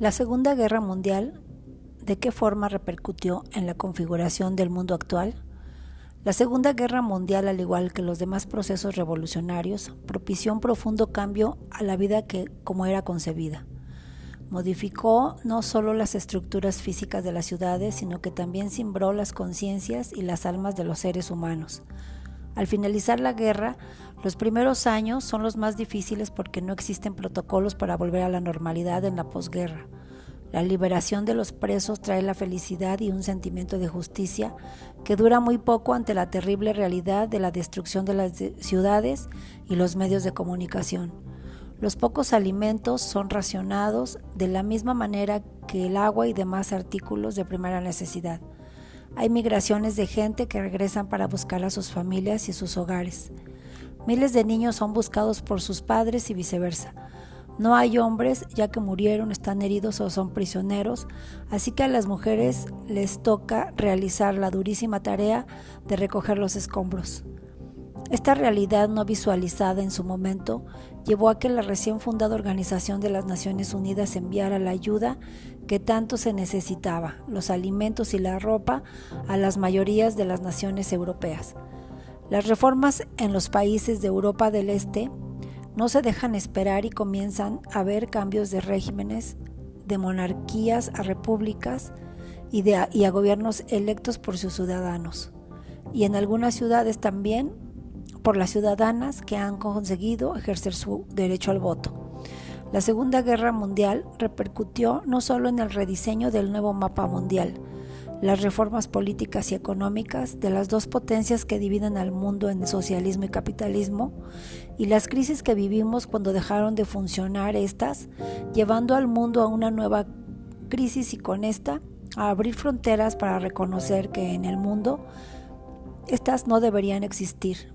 La Segunda Guerra Mundial, ¿de qué forma repercutió en la configuración del mundo actual? La Segunda Guerra Mundial, al igual que los demás procesos revolucionarios, propició un profundo cambio a la vida que como era concebida. Modificó no solo las estructuras físicas de las ciudades, sino que también cimbró las conciencias y las almas de los seres humanos. Al finalizar la guerra, los primeros años son los más difíciles porque no existen protocolos para volver a la normalidad en la posguerra. La liberación de los presos trae la felicidad y un sentimiento de justicia que dura muy poco ante la terrible realidad de la destrucción de las ciudades y los medios de comunicación. Los pocos alimentos son racionados de la misma manera que el agua y demás artículos de primera necesidad. Hay migraciones de gente que regresan para buscar a sus familias y sus hogares. Miles de niños son buscados por sus padres y viceversa. No hay hombres ya que murieron, están heridos o son prisioneros, así que a las mujeres les toca realizar la durísima tarea de recoger los escombros. Esta realidad no visualizada en su momento llevó a que la recién fundada Organización de las Naciones Unidas enviara la ayuda que tanto se necesitaba, los alimentos y la ropa, a las mayorías de las naciones europeas. Las reformas en los países de Europa del Este no se dejan esperar y comienzan a haber cambios de regímenes, de monarquías a repúblicas y, de, y a gobiernos electos por sus ciudadanos. Y en algunas ciudades también por las ciudadanas que han conseguido ejercer su derecho al voto. La Segunda Guerra Mundial repercutió no solo en el rediseño del nuevo mapa mundial, las reformas políticas y económicas de las dos potencias que dividen al mundo en socialismo y capitalismo, y las crisis que vivimos cuando dejaron de funcionar estas, llevando al mundo a una nueva crisis y con esta a abrir fronteras para reconocer que en el mundo estas no deberían existir,